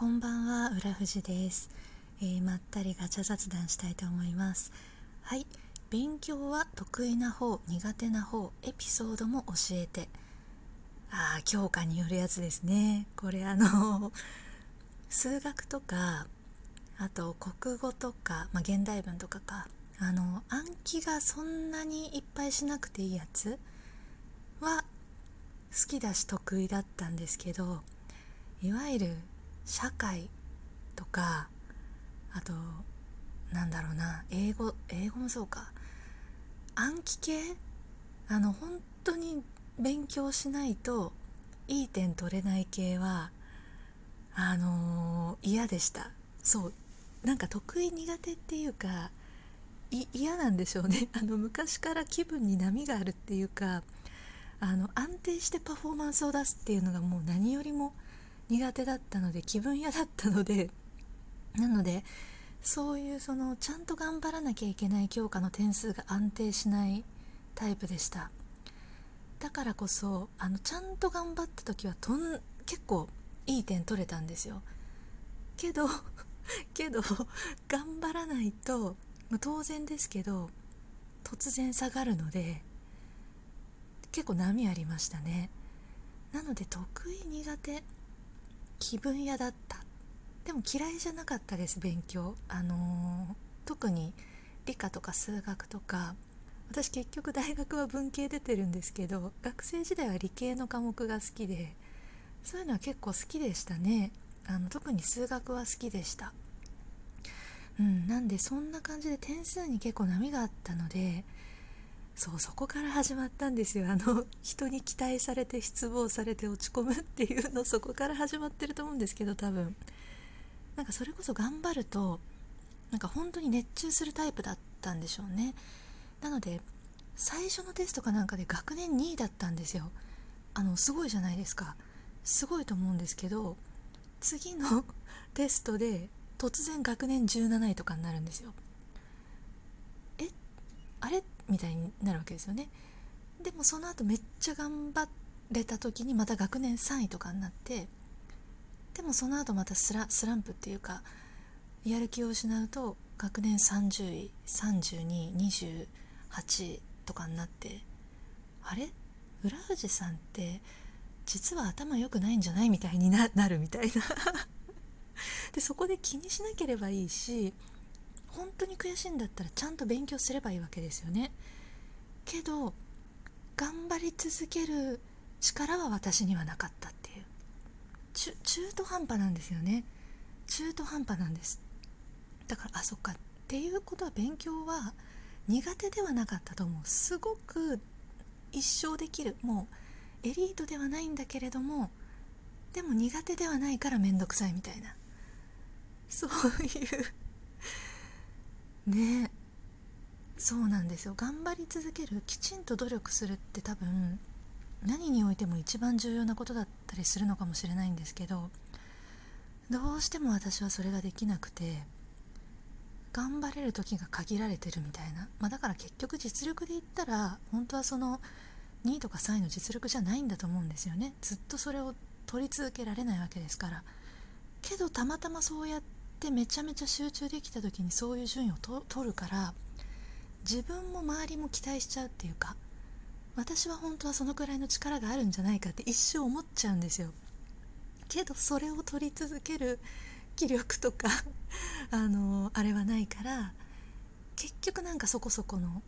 こんばんは浦富です、えー、まったりガチャ雑談したいと思います。はい。勉強は得意な方苦手な方エピソードも教えて。ああ教科によるやつですね。これあの 数学とかあと国語とか、まあ、現代文とかか。あの暗記がそんなにいっぱいしなくていいやつは好きだし得意だったんですけどいわゆる社会とかあとなんだろうな英語英語もそうか。暗記系？あの本当に勉強しないといい点取れない系はあのー、嫌でした。そう。なんか得意苦手っていうか嫌なんでしょうね。あの昔から気分に波があるっていうかあの安定してパフォーマンスを出すっていうのがもう何よりも苦手だったので気分屋だったので なのでそういうそのちゃんと頑張らなきゃいけない教科の点数が安定しないタイプでした。だからこそあのちゃんと頑張った時はとん結構いい点取れたんですよ。けど けど頑張らないと、ま、当然ですけど突然下がるので結構波ありましたね。なので得意苦手気分屋だった。でも嫌いじゃなかったです勉強。あのー、特に理科とか数学とか。私結局大学は文系出てるんですけど学生時代は理系の科目が好きでそういうのは結構好きでしたね。あの特に数学は好きでした。うんなんでそんな感じで点数に結構波があったのでそうそこから始まったんですよ。あの人に期待されて失望されて落ち込むっていうのそこから始まってると思うんですけど多分。なんかそれこそ頑張るとなんか本当に熱中するタイプだったんでしょうね。なので最初のテストかなんかで学年2位だったんですよ。あのすごいじゃないですか。すごいと思うんですけど次の テストで突然学年17位とかになるんですよ。えあれみたいになるわけですよね。でもその後めっちゃ頑張れた時にまた学年3位とかになってでもその後またスラスランプっていうかやる気を失うと学年30位3228位とかになってあれ？浦藤さんって実は頭良くないんじゃない？みたいにな るみたいな。でそこで気にしなければいいし本当に悔しいんだったらちゃんと勉強すればいいわけですよね。けど頑張り続ける力は私にはなかったっていう。中中途半端なんですよね。中途半端なんです。だからあそっか。っていうことは勉強は苦手ではなかったと思う。すごく一生できる。もうエリートではないんだけれどもでも苦手ではないから面倒くさいみたいな。そういうね。そうなんですよ。頑張り続けるきちんと努力するって多分何においても一番重要なことだったりするのかもしれないんですけどどうしても私はそれができなくて頑張れる時が限られてるみたいな、まあ、だから結局実力で言ったら本当はその2位とか3位の実力じゃないんだと思うんですよね。ずっとそれを取り続けられないわけですから。けどたまたまそうやってってめちゃめちゃ集中できた時にそういう順位を取るから自分も周りも期待しちゃうっていうか私は本当はそのくらいの力があるんじゃないかって一生思っちゃうんですよ。けどそれを取り続ける気力とか あのあれはないから結局なんかそこそこの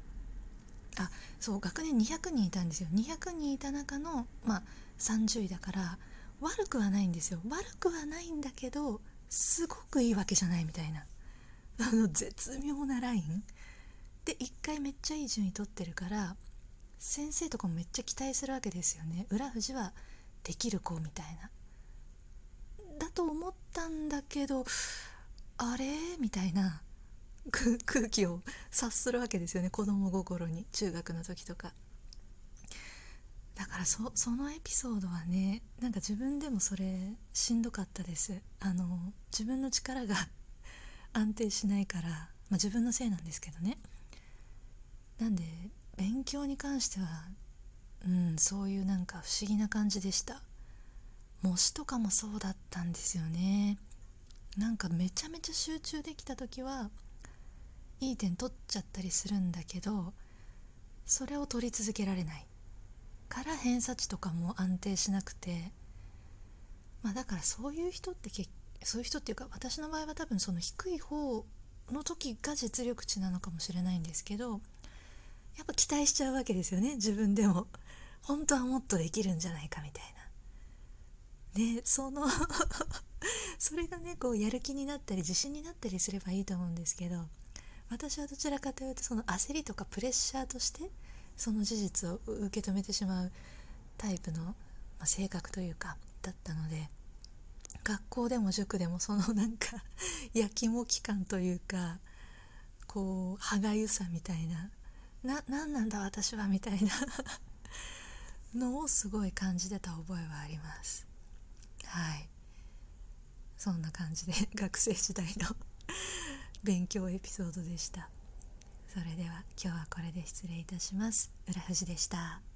あそう学年200人いたんですよ。200人いた中のまあ30位だから悪くはないんですよ。悪くはないんだけどすごくいいわけじゃないみたいな。あの絶妙なライン。で1回めっちゃいい順位取ってるから先生とかもめっちゃ期待するわけですよね。浦富士はできる子みたいな。だと思ったんだけどあれ？みたいな。空気を察するわけですよね。子供心に。中学の時とか。だからそのエピソードはねなんか自分でもそれしんどかったです。あの自分の力が 安定しないから、まあ、自分のせいなんですけどね。なんで勉強に関してはうんそういうなんか不思議な感じでした。模試とかもそうだったんですよね。なんかめちゃめちゃ集中できた時はいい点取っちゃったりするんだけどそれを取り続けられない。から偏差値とかも安定しなくてまあだからそういう人って結そういう人っていうか私の場合は多分その低い方の時が実力値なのかもしれないんですけどやっぱ期待しちゃうわけですよね自分でも。本当はもっとできるんじゃないかみたいな。ねその それがねこうやる気になったり自信になったりすればいいと思うんですけど私はどちらかというとその焦りとかプレッシャーとしてその事実を受け止めてしまうタイプの、まあ、性格というかだったので学校でも塾でもその なんかやきもき感というかこう歯がゆさみたいなな何なんだ私はみたいな のをすごい感じてた覚えはあります。はい。そんな感じで学生時代の 勉強エピソードでした。それでは今日はこれで失礼いたします。浦富士でした。